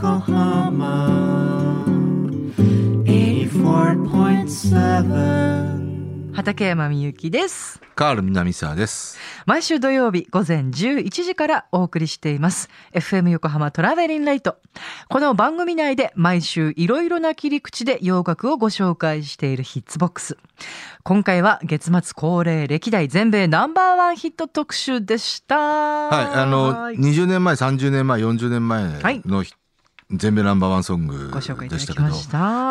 Yokohama. 畠山みゆきです。カール南沢です。毎週土曜日午前11時からお送りしています。FM 横浜トラベリンライト。この番組内で毎週いろいろな切り口で洋楽をご紹介しているヒッツボックス。今回は月末恒例歴代全米ナンバーワンヒット特集でした。はいあの20年前30年前40年前のヒッ全米ナンバーワンソングでしたけど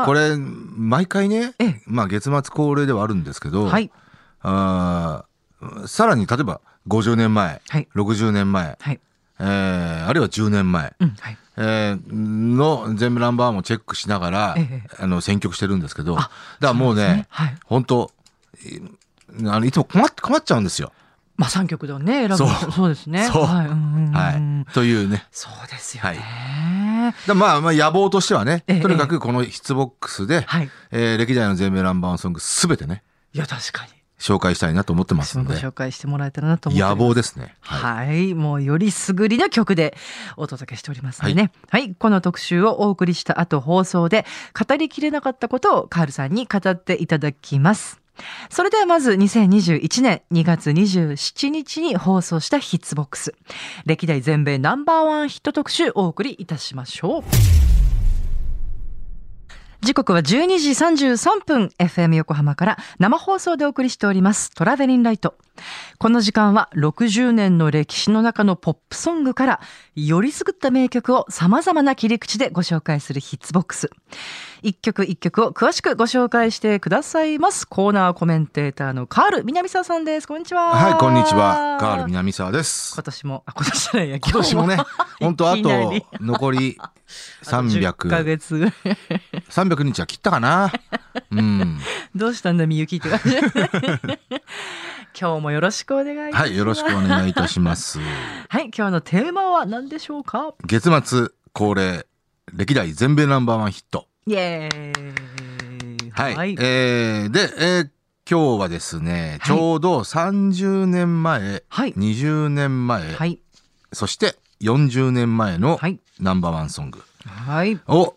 これ、毎回ねええ、まあ月末恒例ではあるんですけど、はい。あーさらに例えば50年前、はい。60年前、はい。えーあるいは10年前、うんはい。えーの全部ナンバーワンをチェックしながら、ええあの選曲してるんですけど、だあからもうねね、はい。本当いあのいつも困っ困っちゃうんですよ。まあ3曲でね選ぶそう。そうですね。そう。はい。はい。というね。そうですよね、だまあまあ野望としてはね、ええとにかくこのヒッツボックスで、はい。えー歴代の全米ナンバーワンソングすべてね、いや確かに。紹介したいなと思ってますごので、紹介してもらえたらなと思って野望ですね。はい。はい、もうよりすぐりの曲でお届けしておりますのでね。はい、この特集をお送りした後放送で語りきれなかったことをカールさんに語っていただきます。それではまず2021年2月27日に放送したヒッツボックス。歴代全米ナンバーワンヒット特集お送りいたしましょう。時刻は12時33分 FM 横浜から生放送でお送りしておりますトラベリンライト。この時間は60年の歴史の中のポップソングからよりすぐった名曲を様々な切り口でご紹介するヒッツボックス。一曲一曲を詳しくご紹介してくださいます。コーナーコメンテーターのカール南沢さんです。こんにちは。はい、こんにちは。カール南沢です今。年も、あ、今年じゃないや、今年もね、本当あと残りあと10ヶ300、月ぐらい。300日は切ったかな。うん。どうしたんだみゆきって感じ。今日もよろしくお願いいたします。はい、よろしくお願いいたします。はい、今日のテーマは何でしょうか？月末恒例、歴代全米ナンバーワンヒット。イエーイ。はい。えーで、えー今日はですね、はいちょうど30年前、はい。20年前、はい。そして40年前のはい。ナンバーワンソングはい。を、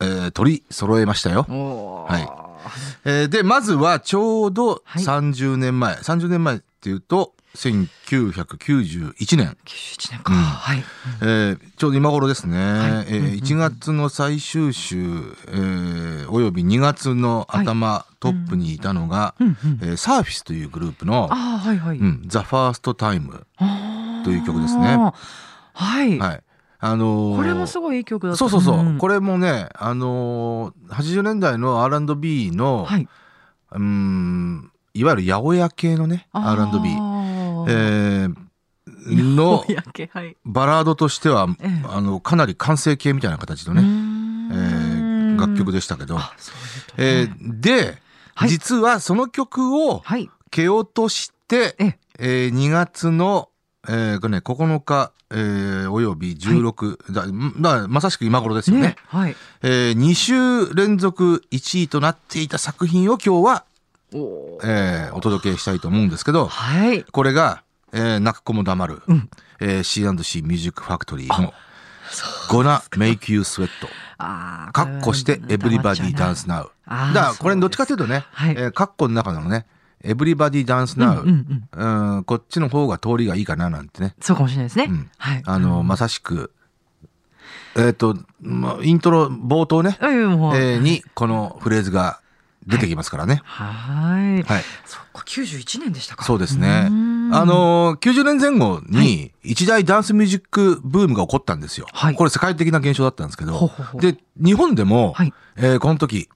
えー取り揃えましたよ。はいえーで、まずはちょうどはい30年前、30年前っていうと、1991年、91年か。うんはい。えーちょうど今頃ですね、いえーうんうんうん1月の最終週、えーおよび2月の頭、トップにいたのが、うんうん。えーサーフィスというグループのはいはい。うん、ザ・ファーストタイム。という曲ですね。はい。はい。あのーこれもすごいいい曲だ。そうそうそう。んこれもね、あのー、80年代の R&B の、はい。うーん、いわゆる八百屋系のね、R&B。えーの。バラードとしては、ええあの、かなり完成形みたいな形のね、えんー楽曲でしたけど、あ、そういうことえねーで、はい実はその曲をはい。蹴落として、えええー2月の、えーこれね、9日、えーおよび16、だだまさしく今頃ですよね。ね。はい。え2週連続1位となっていた作品を今日は、おーえーお届けしたいと思うんですけど、はい。これが、えー泣く子も黙る、うんえー C&C ミュージックファクトリーの Gonna Make You Sweat ああ。カッコして Everybody ダ Dance Now あーだからこれどっちかというとね、はいえーカッコの中のね Everybody Dance うん Now、うんうん。うんこっちの方が通りがいいかななんてねそうかもしれないですね。うんはい。あの、まさしくえっ、と、まあ、イントロ冒頭ね、えーにこのフレーズが出てきますからね。はい。はい。そっか、91年でしたか。そうですねあ、のー、90年前後に一大ダンスミュージックブームが起こったんですよ。はいこれ世界的な現象だったんですけど。ほうほうほうで、日本でも、はいえーこの時、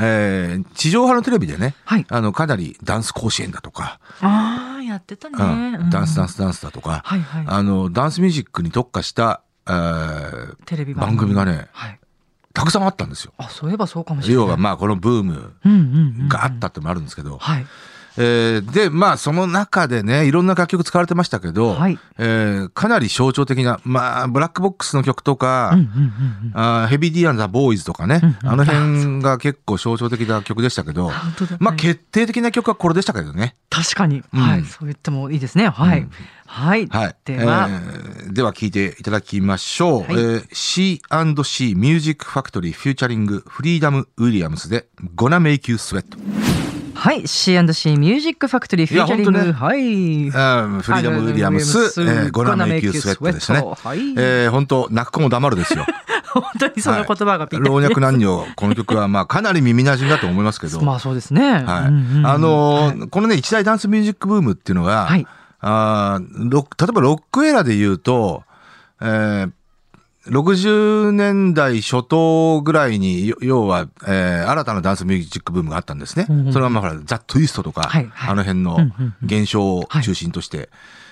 えー地上波のテレビでね、はい。あの、かなりダンス甲子園だとか、ああ、やってたね。うんダンスダンス。スダンスだとか、はいはい。あの、ダンスミュージックに特化した、えーテレビ番組がねはい。たくさんあったんですよ。あ、そういえばそうかもしれない。要はまあこのブームうんうんうん。があったってのもあるんですけど、はい。えーで、まあ、その中でね、いろんな楽曲使われてましたけど、はいえーかなり象徴的な、まあ、ブラックボックスの曲とか、うんうんうんうんあーヘビーディアンザ・ボーイズとかね、あの辺が結構象徴的な曲でしたけど、まあ、はい決定的な曲はこれでしたけどね。確かに、うんはい、そう言ってもいいですね。はい。うんはい。はい。では、えーでは聞いていただきましょう。はいえー C&C Music Factory featuring Freedom Williams で Gonna Make You Sweat。はい。C&C ミュージックファクトリーフューチャリング。いや本はい。うん Freedom Williams、えー Gonna Make You Sweat ですね。はい。えー本当泣く子も黙るですよ。本当にその言葉がぴったり老若男女、この曲はまあかなり耳馴染みだと思いますけど。まあそうですね。はい。うんうんうんあのーはいこのね、一大ダンスミュージックブームっていうのが、はいあーロ例えば rock era で言うと、えー60年代初頭ぐらいに、よ要は、えー新たなダンスミュージックブームがあったんですね。うんうんそれはまあほら、 The Twist とか、はいはいあの辺のうんうんうん現象を中心として、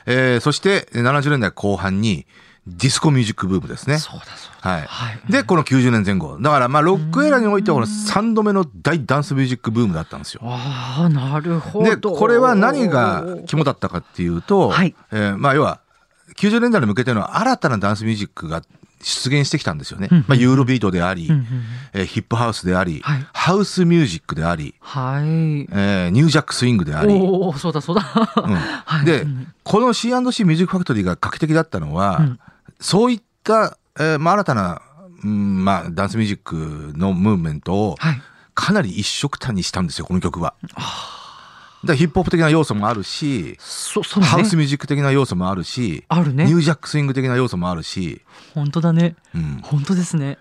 えーそして70年代後半にディスコミュージックブームですね。そうだそうだ。はい。はいで、この90年前後。だから、まあ、 rock era においては、この3度目の大ダンスミュージックブームだったんですよ。ああ、なるほで、ど。これは何が肝だったかっていうと、はいえーまあ、要は、90年代に向けての新たなダンスミュージックが出現してきたんですよね。まあ、ユーロビートであり、えーヒップハウスであり、はいハウスミュージックであり、はい。えーニュージャックスイングであり、おお、そうだそうだ。うんはいで、うんこの C&C ミュージックファクトリーが画期的だったのは、うんそういった、えーまあ、新たな、うんまあ、ダンスミュージックのムーブメントをはい。かなり一色単にしたんですよ、この曲は。だヒップホップ的な要素もあるし、そ、そうね。ハウスミュージック的な要素もあるし、あるねニュージャックスイング的な要素もあるし、本当だね。うん本当ですね。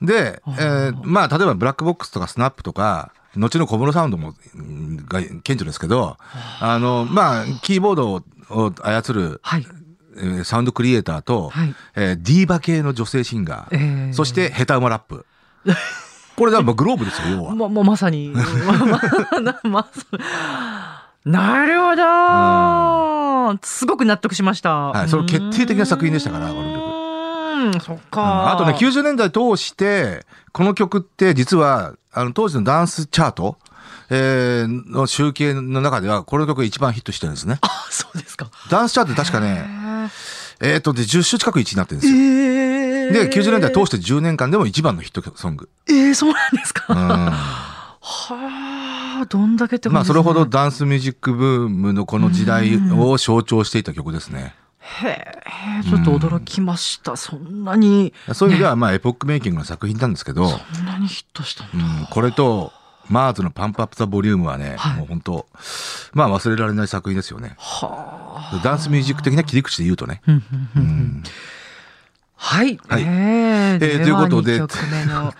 で、あえーーまあ、例えばブラックボックスとかスナップとか、後の小室サウンドも、うんが顕著ですけど、あの、まあ、キーボードを操る、はい。えーサウンドクリエイターと、はいえーディーバ系の女性シンガー、えーそしてヘタウマラップ。これだ、グローブですよ、要は。ま、ま、まさに。なるほど、すごく納得しました。はいそれ決定的な作品でしたからこの曲曲。そっうんか。あとね、90年代通して、この曲って実は、あの、当時のダンスチャート、えーの集計の中では、この曲が一番ヒットしてるんですね。あ、そうですか。ダンスチャート確かね、えっ、と、で、10週近く1位になってるんですよ。えで、90年代通して10年間でも一番のヒットソング。えー、そうなんですか。うん。はあ、どんだけってまあ、それほどだ。ダンスミュージックブームのこの時代を象徴していた曲ですね。へえ、ちょっと驚きました。そんなに、そういう意味では、まあ、エポックメイキングの作品なんですけど、そんなにヒットしたんだ。うん、これと、マーズのパンプアップザボリュームはね、はいもう本当、まあ忘れられない作品ですよね。はあ。ダンスミュージック的な切り口で言うとね。はい。はいえーえーということで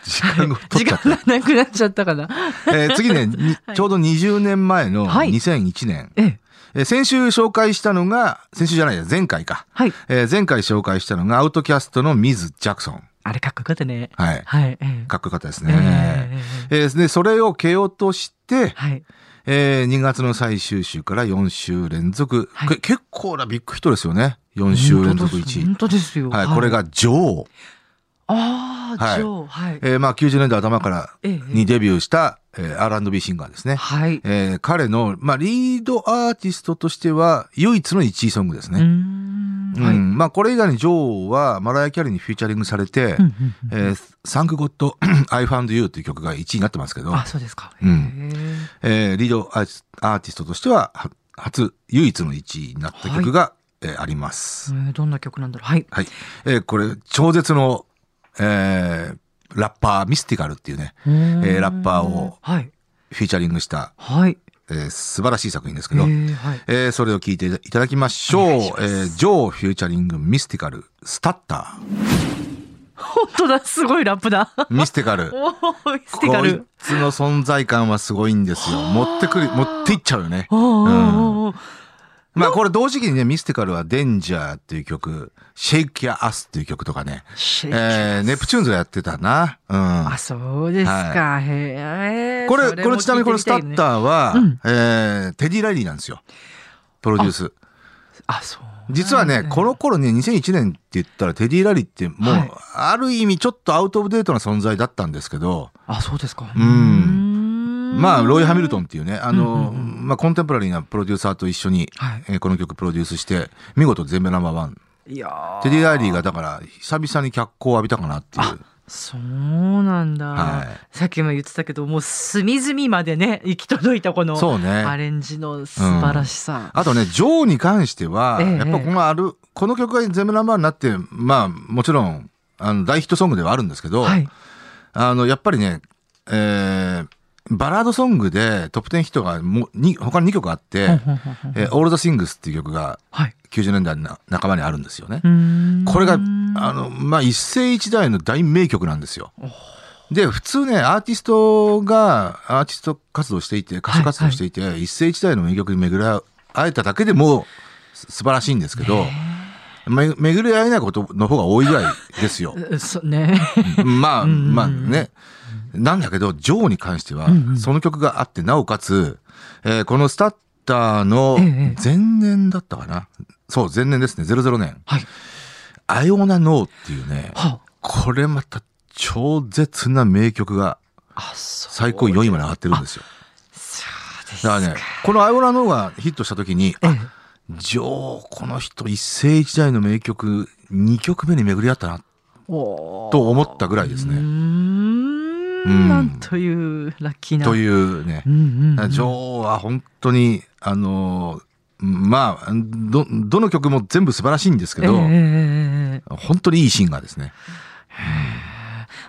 時間が取っちゃった 時間がなくなっちゃったかな。えー次ね、にちょうど20年前のはい2001年、ええ。えー先週紹介したのが、先週じゃないや、前回か。はい。えー前回紹介したのが、アウトキャストのミズ・ジャクソン。あれかっこよかったね。はい。はい。ええかっこよかったですえね。ええーで、それを蹴落として、はい。えー2月の最終週から4週連続。はいけ結構なビッグヒットですよね。4週連続1位本。当ですよ。はい、これ。が女王。ああ、はい Joe。はい。えーまあ90年代頭からええにデビューした、えー R&B シンガーですね。はい。えー彼の、まあ、リードアーティストとしては唯一の1位ソングですね。ん。うんはい。まあ、これ以外に女王はマライア・キャリーに featuring されて、えー、サンク・ゴッド・ I Found You という曲が1位になってますけど、あ、そうですか。うんへええーリードアーティストとしてはは初、唯一の1位になった曲が、えーあります。えーどんな曲なんだろう。はい。はい。えーこれ、超絶の、えーラッパー、ミスティカルっていうね、えーラッパーをはい。フューチャリングした、はい。えー素晴らしい作品ですけえど、ーはい。えーそれを聞いていただきましょう。えー Joe featuring Mystikal Stutter本当だ、すごいラップだ。ー。 Mystikal。Mystikal。こいつの存在感はすごいんですよ。持ってくる、持っていっちゃうよね。おーおーおーまあこれ同時期にね、 Mystikal は Danger っていう曲、 Shake Ya Ass っていう曲とかね、えー、ネプチューンズがやってたな。うん。あ、そうですか。へえ。これ、そこれちなみにこの Stutter ー。は、うんえー、テディ・ライリーなんですよ。プロデュース。あ、そう。実はね、この頃ね、2001年って言ったらテディ・ライリーってもう、はいある意味ちょっと out of date な存在だったんですけど、あ、そうですか。うんーまあ、ロイ・ハミルトンっていうね、あの、うんうんまあ、コンテンポラリーなプロデューサーと一緒に、はい。えーこの曲プロデュースして、見事全米ナンバーワン。いやー。テディ・ライリーがだから、久々に脚光を浴びたかなっていう。そうなんだ、はい。さっきも言ってたけどもう隅々までね 行き届いたこのアレンジの素晴らしさ、あとね、ジョーに関しては、ええやっぱこのある、この曲が全部ナンバーになって、まあ、もちろん、あの、大ヒットソングではあるんですけど、はい。あの、やっぱりね、えーバラードソングでトップ10ヒットがもうに他に2曲あって、えー、オールドシングスっていう曲がはい。90年代の半ばにあるんですよね。これが、あの、まあ、一世一代の大名曲なんですよ。で、普通ね、アーティストが、アーティスト活動していて、歌手活動していて、一世一代の名曲に巡り会えただけでもす素晴らしいんですけど、め巡り会えないことの方が多いぐらいですよ。ね。まあ、うん。まあね。なんだけど、ジョーに関してはその曲があって、なおかつ、えーこのスタッターのええ前年だったかな。そう、前年ですね、00年。はい。アイオナノーっていうね、はこれまた超絶な名曲が最高4位まで上がってるんですよ。そうですだからね、このアイオナノーがヒットした時に、ええ。ジョー、この人一世一代の名曲2曲目に巡り合ったな。と思ったぐらいですねんうんなんというラッキーなというねう。んうんうんジョーは本当に、あのーまあ、ど、どの曲も全部素晴らしいんですけど、ええええええ本当にいいシンガーですね。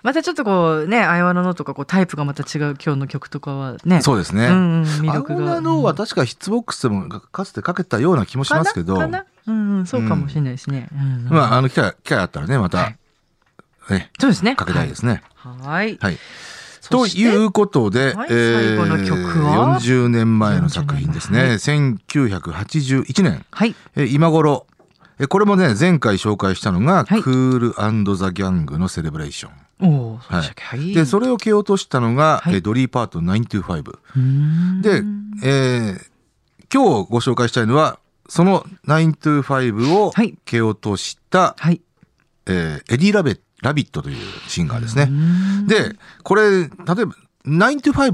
またちょっとこうね、アイワナのとかこうタイプがまた違う今日の曲とかはね。そうですね。うんうん、魅力が。アイオナノーは確かヒッツボックスでもかつてかけたような気もしますけど、かな？うんうん、そうかもしれないですね。うんうんまあ、あの機会、機会あったらね、また、はいね、そうですね。かけたいですね。はい。はい。とそしていうことで、はいえ最後の曲は？40年前の作品ですね。1981年。はい。えー今頃、えーこれもね、前回紹介したのが、はいクールザ・ギャングのセレブレーション。お。はい。で、それを蹴落としたのが、はいえードリーパート925。うーんで、えー今日ご紹介したいのは、その925をはい蹴落とした、はい。えーエディ・ラベラビットというシンガーですね。で、これ、例えば、925、は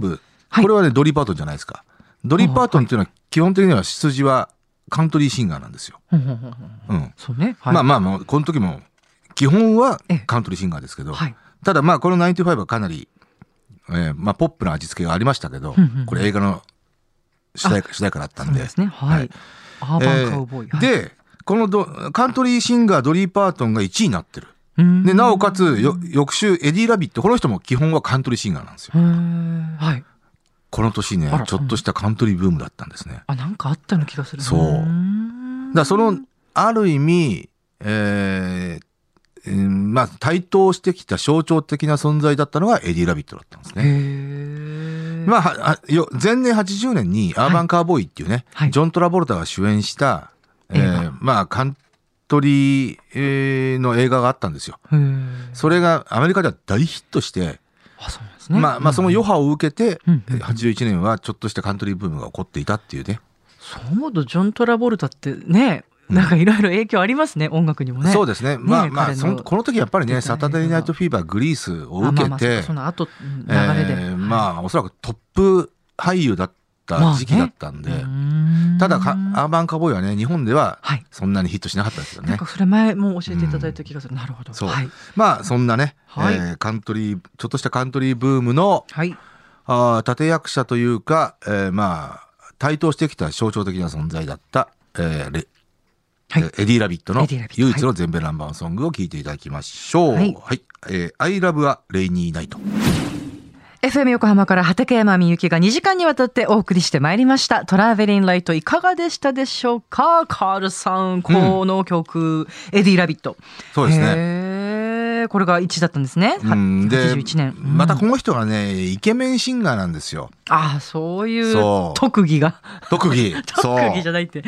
いこれはね、ドリーパートンじゃないですか。ドリーパートンっていうのは、基本的には出自はカントリーシンガーなんですよ。うん。そうね。はいまあまあまあ、この時も、基本はええカントリーシンガーですけど、はい。ただまあ、この95はかなり、えーまあ、ポップな味付けがありましたけどこれ映画の主題主題歌だったんで。ですね。はい。Urban Cowboy。えーで、このドカントリーシンガードリー・パートンが1位になってる。でで、なおかつ、よ翌週、エディ・ラビット、この人も基本はカントリーシンガーなんですよ。はい。この年ねちょっとしたカントリーブームだったんですね。あ、なんかあったような気がする。そうだその、ある意味、えーうんまあ、台頭してきた象徴的な存在だったのがエディ・ラビットだったんですへね。ーまあ前年80年にアーバンカーボーイっていうね、はいジョン・トラボルタが主演した、えーまあ、カントリーえーの映画があったんですよ。それがアメリカでは大ヒットして、あ、そうですね。まあ、まあ、その余波を受けて、うんうんえー81年はちょっとしたカントリーブームが起こっていたっていうね。そう思うと、ジョン・トラボルタってね、なんかいろいろ影響ありますね、音楽にもね。そうですね。まあまあ、そのこの時やっぱりね、サタデーナイトフィーバー、グリースを受けあまあまあて、その後、流れで。えーまあ、おそらくトップ俳優だった時期だったんで、ただか、アーバンカーボーイはね、日本でははい。そんなにヒットしなかったですけどね。なんかそれ前も教えていただいた気がする。なるほど。そうはい。まあ、そんなね、はいえーカントリー、ちょっとしたカントリーブームの、はい。あー立役者というか、えーまあ、台頭してきた象徴的な存在だった、えーレはいえーエディ・ラビットの唯一の全米ナンバーワンソングを聴いていただきましょう。ははいい。えー、I love a rainy night。FM 横浜から畠山みゆきが2時間にわたってお送りしてまいりました。 Travelin' Light いかがでしたでしょうか？カールさん、この曲、エディ・ラビット。そうですね。これが1位だったんですね。はうん、で81年。うんまたこの人がね、イケメンシンガーなんですよ。ああ、そういうそう特技が。特技。そう。特技じゃないって。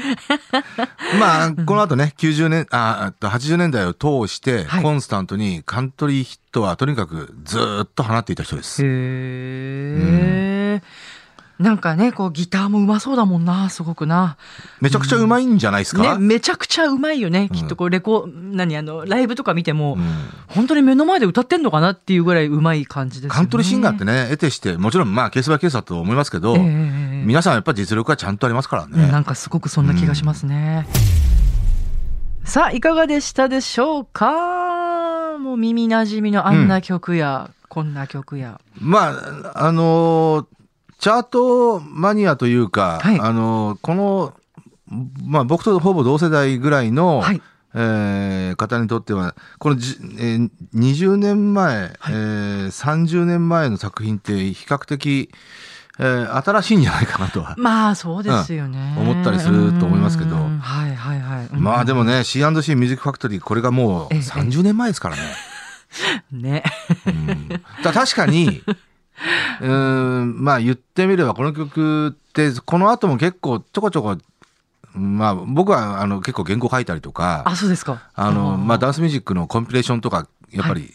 まあ、この後ね、90年、あ、あと80年代を通して、はいコンスタントにカントリーヒットはとにかくずーっと放っていた人です。へえ。なんかね、こうギターもうまそうだもんな、すごくな。めちゃくちゃうまいんじゃないですか、ね、めちゃくちゃうまいよね。きっとこうレコ、何あのライブとか見ても、うん本当に目の前で歌ってんのかなっていうぐらいうまい感じですよね。カントリーシンガーってね、得てして、もちろんまあケースバイケースだと思いますけど、ええええ皆さんやっぱり実力はちゃんとありますからうんね。なんかすごくそんな気がしますね。さあ、いかがでしたでしょうか？もう耳なじみのあんな曲や、こんな曲や。まあ、あのーチャートマニアというか、はいあのーこの、まあ僕とほぼ同世代ぐらいの、はい。えー方にとっては、このじ、えー20年前、はいえー30年前の作品って比較的、えー新しいんじゃないかなとは。まあ、そうですよね。うん思ったりすると思いますけどうんはいはいはい。うんまあでもね、C&C ミュージックファクトリー、これがもうええ30年前ですからね。ね。うんだ確かに、うーん、まあ言ってみればこの曲って、この後も結構ちょこちょこ、まあ僕はあの結構原稿書いたりとか、あ、そうですか。あの、ーまあダンスミュージックのコンピレーションとか、やっぱり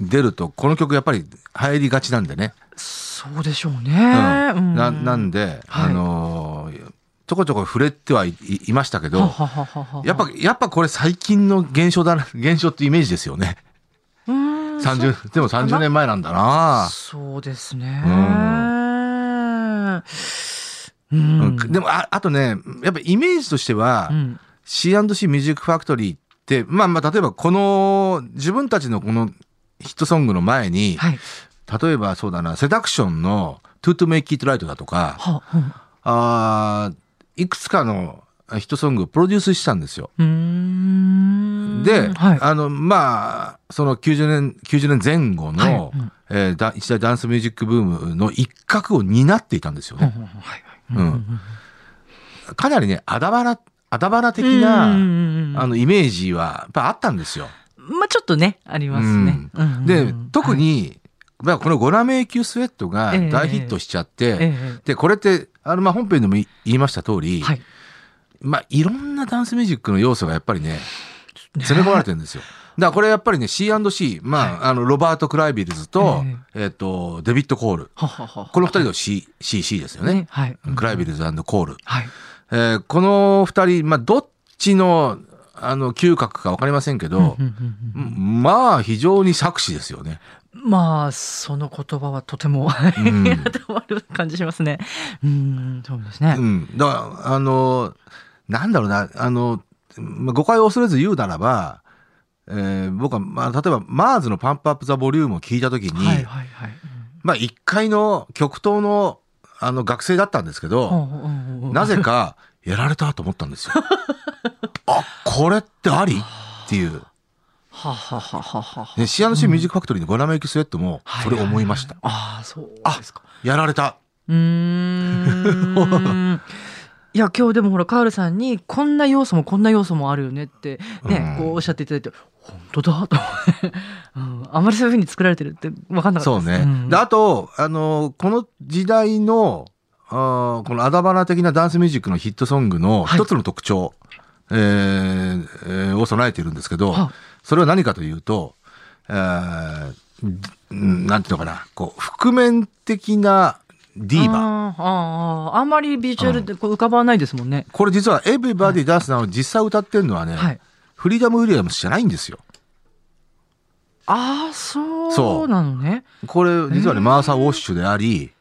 出ると、この曲やっぱり入りがちなんでね。そうでしょうね。うんなうなんで、はいあのーちょこちょこ触れてはいいいましたけど、やっぱ、やっぱこれ最近の現象だな、現象ってイメージですよね。うーん30、でも30年前なんだなそうですね。ううん。うんでもあ、あとね、やっぱイメージとしては、うん C&C ミュージックファクトリーって、まあまあ、例えばこの、自分たちのこのヒットソングの前に、はい。例えばそうだな、セダクションの To To Make It Right だとか、は、うんあーいくつかのヒットソングをプロデュースしたんですよ。で、はい。あの、まあ、その90年、90年前後の、はいうんえーだ一大ダンスミュージックブームの一角を担っていたんですよね。かなりね、あだばら、あだばら的な、あの、イメージは、やっぱあったんですよ。まあちょっとね、ありますね。うんうんうんで、特、に、まあ、このゴラ迷宮スウェットがええ大ヒットしちゃって、はいえで、これって、あの、まあ、本編でも言いました通り、えはい。まあ、いろんなダンスミュージックの要素がやっぱりね、詰め込まれてるんですよ。だからこれやっぱりね、C&C、まあ、あの、ロバート・クライビルズと、えっ、と、デビッド・コール。ははは。この二人の C、C、C ですよね。はい。クライビルズコール。はい。えーこの二人、まあ、どっちの、あの、嗅覚かわかりませんけど、うんうんうんまあ、非常に作詞ですよね。まあ、その言葉はとても、ん当てはまる感じしますね。うん、そうですね。うん。だから、あの、なんだろうな、あの、まあ誤解を恐れず言うならば、えー僕は、まあ、例えば、マーズのパンプアップザボリュームを聞いたときに、はいはいはい。まあ、一階の極東の、あの、学生だったんですけど、うんなぜか、やられたと思ったんですよ。あ、これってあり？っていう。ははははは。ね、シアノシーミュージックファクトリーのゴラメイキスウェットも、それ思いました。はははああ、そうあですか。やられた。うーん。いや今日でもほらカールさんにこんな要素もこんな要素もあるよねってね、うん。こうおっしゃっていただいて本当だと。思って、うん、あまりそういうふうに作られてるって分かんなかったそうね。ですん。で、あと、あの、この時代の、あーこのアダバナ的なダンスミュージックのヒットソングのはい。一つの特徴、えーえーを備えているんですけど、はそれは何かというと、えーんなんていうのかな、こう、覆面的なディーバ。あーあんまりビジュアルでこう浮かばないですもんね。これ実はエブリバディダンスなの実際歌ってるのはね、はい。フリーダム・ウィリアムスじゃないんですよ。ああそうなのね。これ実はね、マーサ・ウォッシュであり、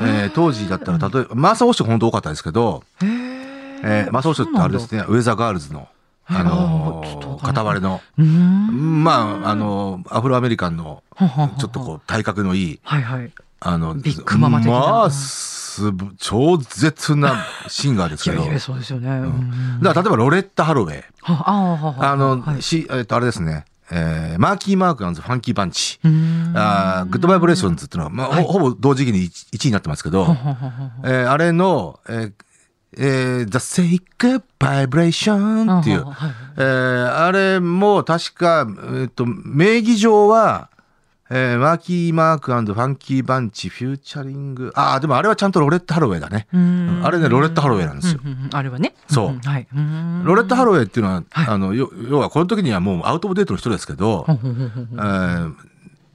えー当時だったら例えば、マーサ・ウォッシュ本当多かったですけど、へえーマーサ・ウォッシュってあれですね。ね、ウェザーガールズの、あの片割れの、まあ、あのー、アフロアメリカンの、ちょっとこう、体格のいい。あの、ビッグママ的な。まあ、すぶ超絶なシンガーですけど、いやいやそうですよね。うん。だから例えばロレッタ・ハロウェイ、はああの、はいし、えっと、あれですね、えーマーキー・マークファンキー・バンチ、あー Good Vibrations っていうのは、まあ、はいほほぼ同時期に 1, 位になってますけど、えーあれの、えーえー The Sacred Vibration っていう、ははいえーあれも確か、えっと、名義上は、えーマーキー・マークファンキー・バンチ、フューチャリング、ああ、でもあれはちゃんとロレッタ・ハロウェイだね。あれねロレッタハロウェイなんですようんうんうんあれはね。そうんはい。ロレッタ・ハロウェイっていうのは、はいあの、よ要はこの時にはもうアウトオブデートの人ですけど、えー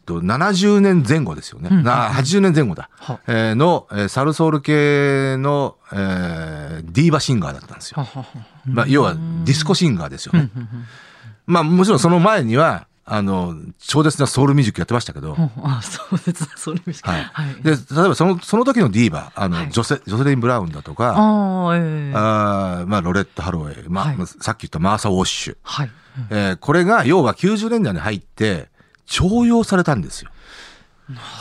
と、70年前後ですよね。うんな80年前後だ。はえーの、えーサルソール系の、えーディーバシンガーだったんですよ。まあ、要はディスコシンガーですよね。まあ、もちろんその前には、あの、超絶なソウルミュージックやってましたけど、うんあ、そうですね。そうですはいはい。で、例えばその、その時のディーバ、あの、はいジョセ、ジョセリン・ブラウンだとか、ああ、ええあーまあ、ロレッタ・ハロウェイ、まあ、はいさっき言ったマーサ・ウォッシュ。はい。うんえーこれが、要は90年代に入って、重用されたんですよ。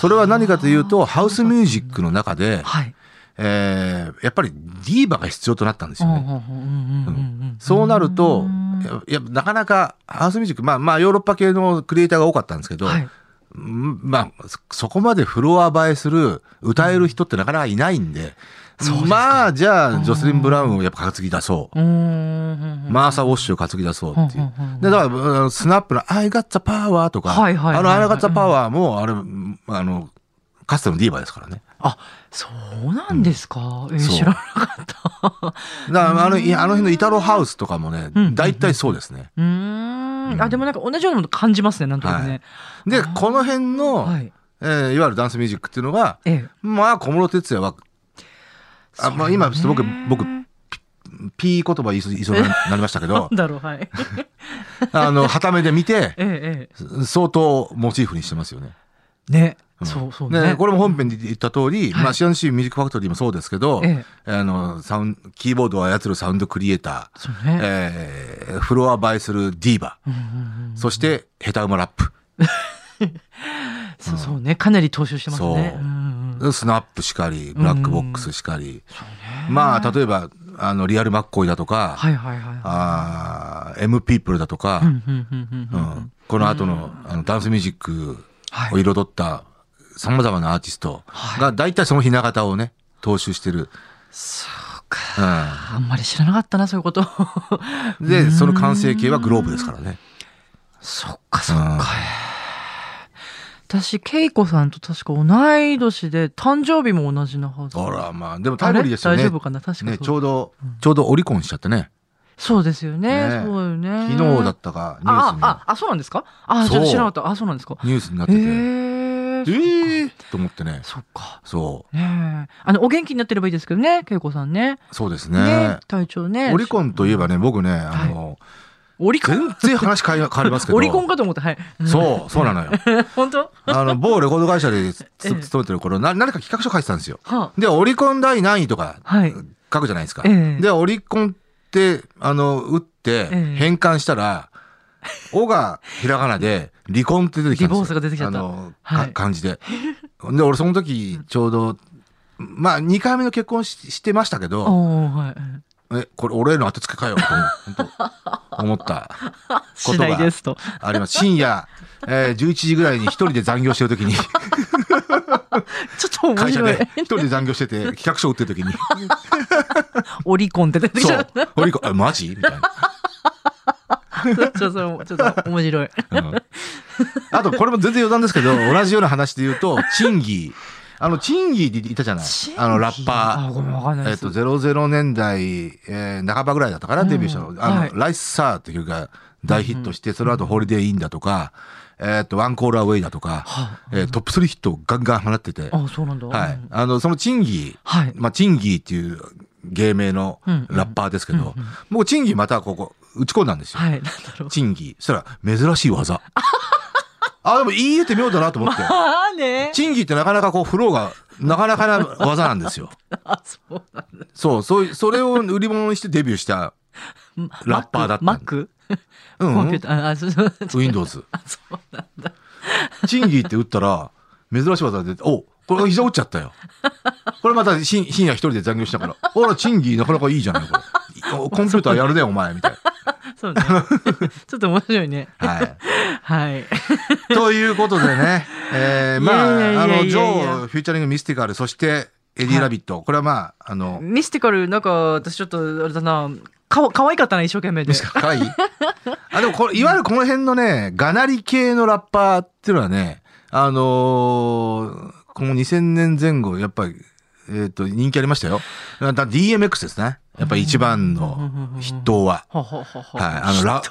それは何かというと、ハウスミュージックの中で、はい。えーやっぱりディーバが必要となったんですよね。そうなるとうん、ややなかなかハウスミュージック、まあまあヨーロッパ系のクリエイターが多かったんですけど、はい。うんまあそそこまでフロア映えする、歌える人ってなかなかいないんで、そうですかまあじゃあジョセリン・ブラウンをやっぱ担ぎ出そう。うーん。マーサ・ウォッシュを担ぎ出そうっていう。で、だからスナップの I got the power とか、はいはいはいあの I got the power も、あれ、あの、かつてのディーバですからね。あ、そうなんですか？えーそう知らなかった。だから、あの、いあの辺のイタロハウスとかもねうん、大体そうですね。うーん。あ、でもなんか同じようなもの感じますね、なんとなくね。で、この辺の、はい。えーいわゆるダンスミュージックっていうのが、ええ。まあ、小室哲哉は、あまあ、今、ちょっと僕、僕、ピー言葉言いそうになりましたけど だろう、はい。あの、はためで見て、ええ、え相当モチーフにしてますよね。え。ね。うんそうそうね、ね。これも本編で言った通り、はいまあ、CNC ミュージックファクトリーもそうですけど、えあの、サウンキーボードを操るサウンドクリエイター、ね。えーフロア映えするディーバ、そして、ヘタウマラップ、そうそうね。かなり踏襲してますね。スナップしかり、ブラックボックスしかり、まあ、例えば、あの、リアルマッコイだとか、はいはいはい。あー M ピープルだとかう、んこの後のあのダンスミュージックはいを彩った様々なアーティストはいが大体そのひな形をね、踏襲してる。そうか。うあんまり知らなかったな、そういうこと。ん、で、その完成形はグローブですからね。そっかそっうんか。私、恵子さんと確か同い年で、誕生日も同じなはず。あら、まあ、でもタイムリーですよね。大丈夫かな？確かね、ちょうど、ちょうどオリコンしちゃってね。そうですよね。ねそうよね。昨日だったか、ニュースに、ああ、あ、そうなんですか？あ、ちょっと知らなかった。あ、そうなんですか。ニュースになってへて、え。えーと思ってね。そっか。そねえ。あの、お元気になってればいいですけどね、恵子さんね。う、そうですねね。体調ね。オリコンといえばね、僕ね、あの、オリコン？全然話変え 変わりますけど、オリコンかと思った。はい。そう、そうなのよ。本当？あの、某レコード会社で勤 めてる頃、な何か企画書書いてたんですよ。はで、オリコン第何位とかはい書くじゃないですか。ええで、オリコンあの、打ってええ変換したら、おがひらがなで、離婚って出てきたんですよ。リボースが出てきちゃったあの、はいか漢字で。で、俺その時、ちょうど、まあ、2回目の結婚ししてましたけあ。ど、はい。え、これ俺への後付けかよ、と思った 次第ですと。あります。深夜、えー11時ぐらいに一人で残業してる時に、ちょっと面会社で。一人で残業してて、企画書売ってる時に、オリコンって出てきちゃそうう。、オリコン、あマジ？みたいな。ちょっと、ちょっと面白い。うんあと、これも全然余談ですけど、同じような話で言うと、チンギー。あの、チンギーっていたじゃないあの、ラッあ、パー。えっと、00年代、えー半ばぐらいだったかな、デビューしたの。あの、はいライスサーっていうが大ヒットして、その後、ホリデーインだとか、えっと、ワンコールアウェイだとか、はえートップ3ヒットをガンガン放ってて、あ、あそうなんだ。はいうん。あの、そのチンギー、はい。まあ、チンギーっていう芸名のうんラッパーですけど、もうチンギーまたここ打ち込んだんですよ。はい、なんだろう。チンギー。そしたら珍しい技。あ、でもいいって妙だなと思って。まあね。チンギーってなかなかこうフローがなかなかな技なんですよ。あ、そうなんだ。そう、そうい、それを売り物にしてデビューした、ラッパーだったマックうん、コンピューター、あ、そうそう。Windows。あ、そうなんだ。チンギーって打ったら、珍しい技で、おこれ膝打っちゃったよ。これまた深深夜一人で残業したから、ほら、チンギーなかなかいいじゃない、これ。おコンピューターやるね、お前、みたいそうね。ちょっと面白いね。な。はい。はい。ということでね、えー、まあ、あの、ジョー、フューチャリングミスティカル、そして、エディ・ラビット。これはまあ、あの、ミスティカル、なんか、私ちょっと、あれだな、かわ、可愛かったな、一生懸命で。かわいい？あ、でもこれ、いわゆるこの辺のね、がなり系のラッパーっていうのはね、あのーこの2000年前後、やっぱり、えっ、と、人気ありましたよ。だ DMX ですね。やっぱり一番の筆頭は。はい。あの、ラ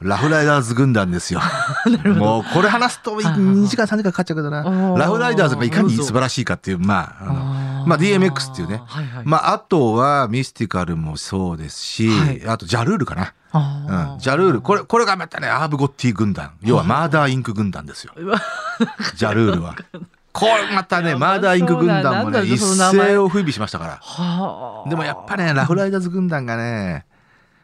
ラフライダーズ軍団ですよ。もう、これ話すとはいはい2時間3時間かかっちゃうけどな。ラフライダーズがいかに素晴らしいかっていう、まあ、あの、まあ DMX っていうね。まあ、あとはミスティカルもそうですし、はいあとジャルールかな。あうん。ジャルール。これ、これがまたね、アーヴ・ゴッティ軍団。要はマーダーインク軍団ですよ。ジャルールは。これまたね、マーダーインク軍団もね、一世を風靡しましたから。はあ。でもやっぱね、ラフライダーズ軍団がね、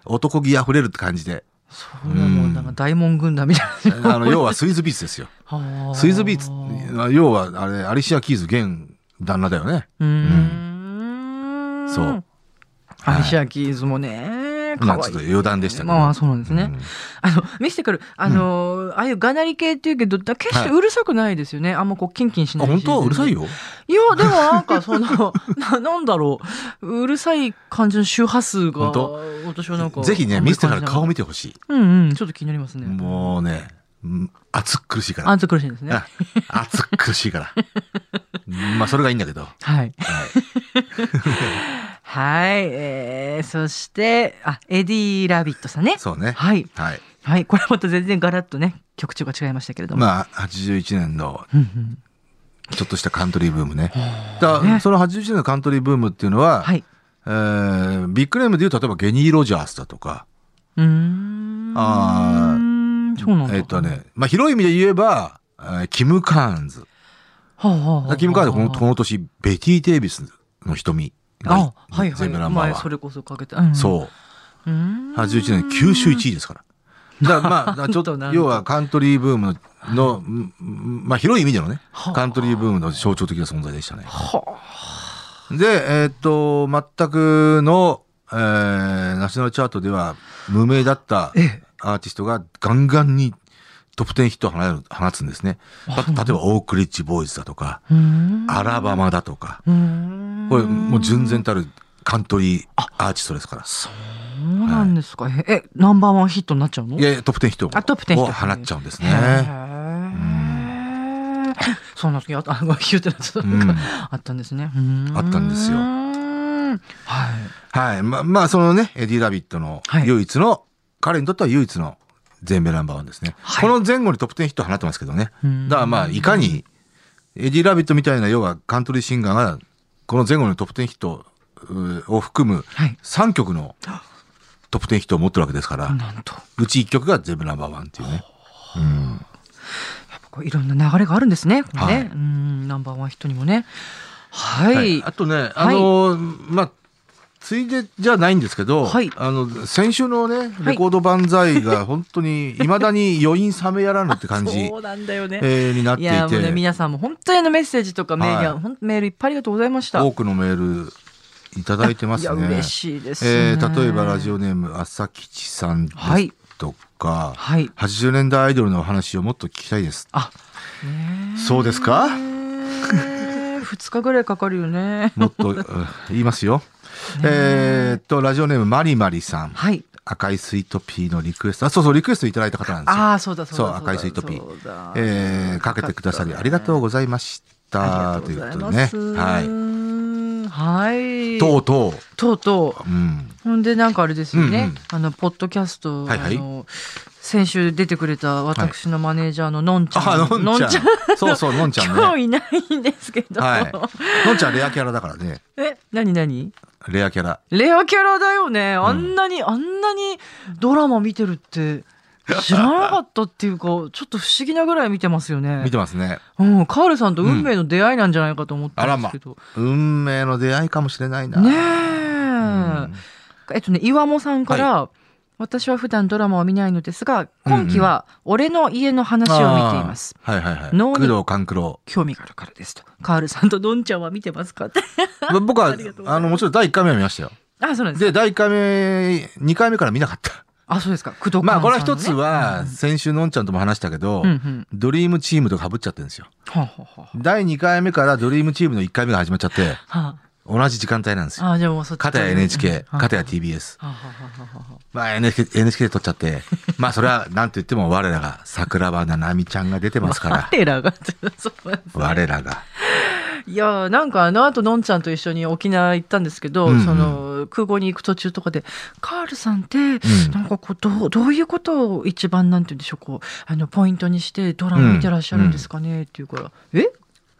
男気あふれるって感じで。そうなの、なんか大門軍団みたいな。あの、要はスイズビーツですよ。はあスイズビーツ、要はあれ、アリシア・キーズ現旦那だよね。うーん。そう。アリシア・キーズもね、かまあ。ちょっと余談でしたけど。まあそうなんですね。うんあの、ミスティカル、あの、ああいうがなり系っていうけど、だ決してうるさくないですよね。あんまこう、キンキンしあ、ないし。本当？うるさいよ。いや、でもなんかその、な なんだろう。うるさい感じの周波数が、本当？私はなんか。ぜひね、ミスティカル顔見見てほしい。うんうん、ちょっと気になりますね。もうね、うん暑苦しいから。あんと苦しいんですね。あ暑苦しいから。まあ、それがいいんだけど。ははい。い。はい。えー、そして、あ、エディ・ラビットさんね。そうね。はい。はい。はい。これまた全然ガラッとね、曲調が違いましたけれども。まあ、81年のちょっとしたカントリーブームね。だからその81年のカントリーブームっていうのは、はい。えービッグネームで言うと、例えばゲニー・ロジャースだとか、うーん。あーそうなんだ。えっ、とね、まあ、広い意味で言えば、えーキム・カーンズ。はあ、はあはあ、キム・カーンズこのこの年、ベティ・デイビスの瞳があ、はいはい。前それこそかけて。うん、そう。う。ん。81年、九州1位ですから。だからまあ、ちょっと要はカントリーブームの、うんまあ広い意味でのねはあ、カントリーブームの象徴的な存在でしたね。はで、えーっと、全くの、えーナショナルチャートでは無名だったええアーティストがガンガンにトップ10ヒットを放る放つんですね。た例えば、オークリッジボーイズだとか。アラバマだとか。これもう純然たるカントリーアーティストですから。そうなんですか。え、えナンバーワンヒットになっちゃうの？いやいや、トップ10ヒットあトップ10ヒットを放っちゃうんですへね。ーそんな時ああ、キューってなっあったんですね。あったんですよはい。はい。ま、まあ、そのね、エディ・ラビットのはい唯一の、彼にとっては唯一の全米ナンバーワンですね。はいこの前後にトップ10ヒット放ってますけどね。うんだからまあ、いかに、エディ・ラビットみたいな、要はカントリーシンガーが、この前後のトップ10ヒットうを含むはい。3曲のトップ10ヒットを持ってるわけですから、なんと。うち1曲が全部ナンバーワンっていうね。うん。やっぱこういろんな流れがあるんですね。これね。はいうん、ナンバーワンヒットにもね。はい。はいあとね、あのーまあ、ついでじゃないんですけど、はいあの、先週のね、レコード万歳が本当に、未だに余韻冷めやらぬって感じ そうなんだよね。えーになっていいや、もうね、て、皆さんも本当にあのメッセージとかメール、はいメールいっぱいありがとうございました。多くのメールいただいてますね。嬉しいですえね。ー例えばラジオネーム朝吉さんですはいとか、はい。80年代アイドルのお話をもっと聞きたいです。あ、そうですか？二日ぐらいかかるよね。もっと、うん言いますよ。えーっと、ラジオネームマリマリさん。はい。赤いスイートピーのリクエスト。あ、そうそう、リクエストいただいた方なんですよ。ああ、そうだそうだそう赤いスイートピーえーかけてくださりありがとうございました。とうごということでね。はい。はい。とうととうとう。うん。う。ほんで、なんかあれですよね。うんうんあの、ポッドキャスト、はいはいあの、先週出てくれた私のマネージャーののんちゃん。あ、のんちゃん。そうそう、のんちゃんね。今日いないんですけど。はい。のんちゃんレアキャラだからね。え、なになにレアキャラ。レアキャラだよね。あんなに、あんなにドラマ見てるって知らなかったっていうか、ちょっと不思議なぐらい見てますよね。見てますね。うん、カールさんと運命の出会いなんじゃないかと思ったんですけど。運命の出会いかもしれないな。ねえ、うんえっとね、岩もさんから、私は普段ドラマを見ないのですが、今期は俺の家の話を見ています。あーはいはいはい。脳に工藤官九郎。興味があるからですと。カールさんとドンちゃんは見てますか？って。僕はああのもちろん第1回目は見ましたよ。あ、そうなんです。で第1回目2回目から見なかった。あ、そうですか。工藤まあこれは一つは先週のんちゃんとも話したけど、うんうん。ドリームチームとかぶっちゃってるんですよ。はあ、はあは第2回目からドリームチームの1回目が始まっちゃって、あ、は同じ時間帯なんですよ。あ、じゃあもうそっち。片や NHK、片や TBS。まあ NHK, NHK で撮っちゃって、まあそれはなんと言っても我らが桜庭ななみちゃんが出てますから、我らが、我らが。いやーなんかあの後のんちゃんと一緒に沖縄行ったんですけど、うんうん。その空港に行く途中とかでカールさんって、なんかこうどうどういうことを一番なんて言うんでしょうこうあのポイントにしてドラマ見てらっしゃるんですかね、って言うから「え？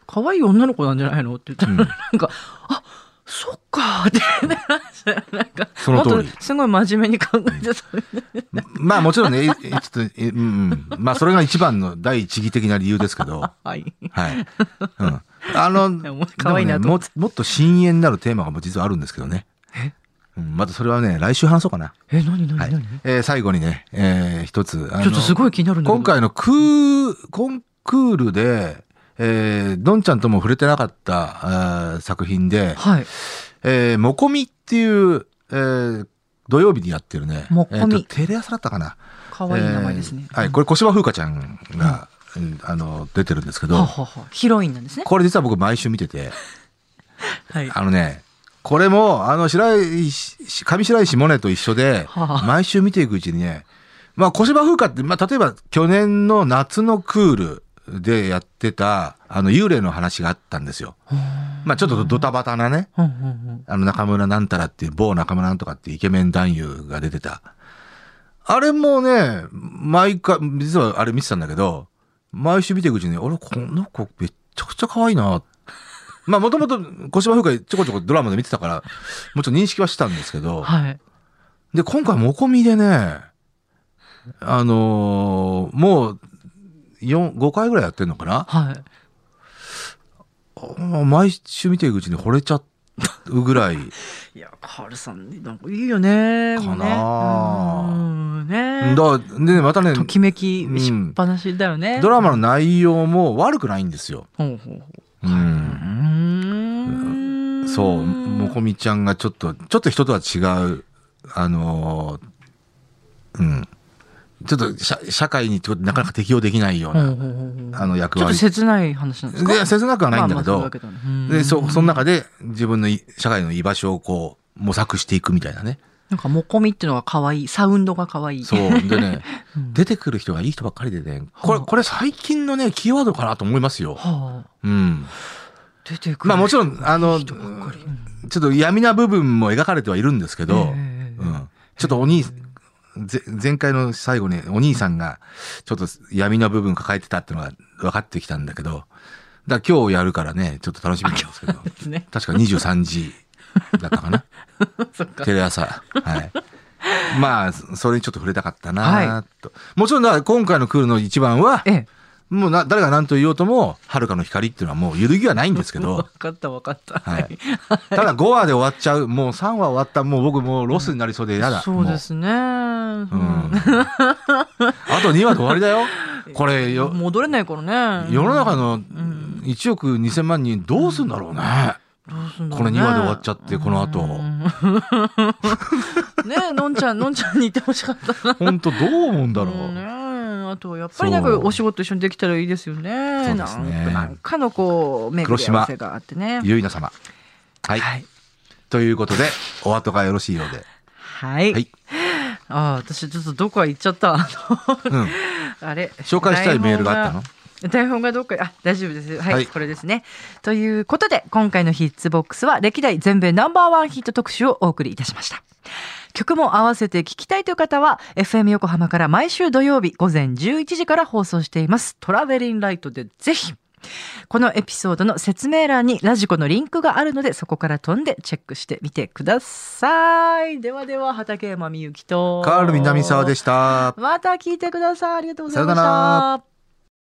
可愛い女の子なんじゃないの?」って言ったら、うんなんか「あそっか」って言ってなんかその通すごい真面目に考えてた、まあもちろんね、えちょっと、えうんうん。まあそれが一番の第一義的な理由ですけど、はいはい。うん。あの、やもう可愛いなとねももっと深淵なるテーマが実はあるんですけどね。え？うん、またそれはね、来週話そうかな。え何何何、はい。えー最後にね、えー一つ。ちょっとすごい気になるんだ今回のクー、コンクールで、えー、どんちゃんとも触れてなかった作品で、はい。えー、もこみっていう、えー、土曜日にやってるね。もこみえーとテレ朝だったかな。可愛い名前ですね、えーはい、これ小芝風花ちゃんが、うん。あの、出てるんですけど、はははヒロインなんですね。これ実は僕毎週見てて、はい。あのね、これも、あの、白石、上白石萌音と一緒ではあ、毎週見ていくうちにね、まあ、小芝風花って、まあ、例えば去年の夏のクールでやってた、あの、幽霊の話があったんですよ。まあ、ちょっとドタバタなね、あの、中村なんたらっていう、某中村なんとかっていうイケメン男優が出てた。あれもね、毎回、実はあれ見てたんだけど、毎週見ていくうちに、俺、この子めっちゃくちゃ可愛いな。まあ、もともと小芝風花ちょこちょこドラマで見てたから、もちろん認識はしてたんですけど、はい。で、今回、もこみでね、あのーもう、4、5回ぐらいやってんのかな？はい。あ毎週見ていくうちに惚れちゃうぐらい、いや、カールさん、なんかいいよね。かなねうんね。だでね、またね、ときめきしっぱなしだよね。ドラマの内容も悪くないんですよ。ほうほうほう。う。うんんそう、もこみちゃんがちょっと、ちょっと人とは違う、あの。ちょっと社社会になかなか適応できないような、あの役ちょっと割。切ない話なんですか？で、切なくはないんだけど、まあまあそで、そ、その中で自分のい社会の居場所をこう、模索していくみたいなね。なんか、もこみっていうのが可愛い。サウンドが可愛い。そう。でね、うん出てくる人がいい人ばっかりでね、これ、はあこれ最近のね、キーワードかなと思いますよ。はあ。うん。出てくる。まあもちろん、あの、ちょっと闇な部分も描かれてはいるんですけど、ええうん。ちょっとお兄、ぜ前回の最後にお兄さんがちょっと闇の部分抱えてたっていうのが分かってきたんだけど、だ今日やるからね、ちょっと楽しみなんですけど、ね。確か23時だったかな。か。テレ朝。はい。まあ、それにちょっと触れたかったなはと。もちろん今回のクールの一番は、ええ。もうな誰が何と言おうとも、遥かの光っていうのはもう揺るぎはないんですけど わ、かったわかった。はい。ただ5話で終わっちゃう、もう3話終わった、もう僕もうロスになりそうで嫌だ。そうですね。うん。あと2話で終わりだよ。これよ、戻れないからね。世の中のん1億2000万人どうすんだろうね。どうすんだろうねこの2話で終わっちゃってこの後うん ねえ、のんちゃん、のんちゃんにいてほしかったな。本当どう思うんだろう。うんねえあとやっぱりなんかお仕事一緒にできたらいいですよね。そうですねなんかのこう巡り合わせがあってね。ゆいな様。はい。はい。ということで、お後がよろしいようで。はい。はいああ、私ちょっとどこか行っちゃった？あうん。の あれ。紹介したいメールがあったの？台本がどっかあ大丈夫ですはい、はいこれですねということで今回のヒッツボックスは歴代全米ナンバーワンヒット特集をお送りいたしました曲も合わせて聴きたいという方は FM 横浜から毎週土曜日午前11時から放送しています。トラベリンライトでぜひこのエピソードの説明欄にラジコのリンクがあるのでそこから飛んでチェックしてみてください。ではでは畠山みゆきとカール南沢でした。また聞いてください。ありがとうございましさよなた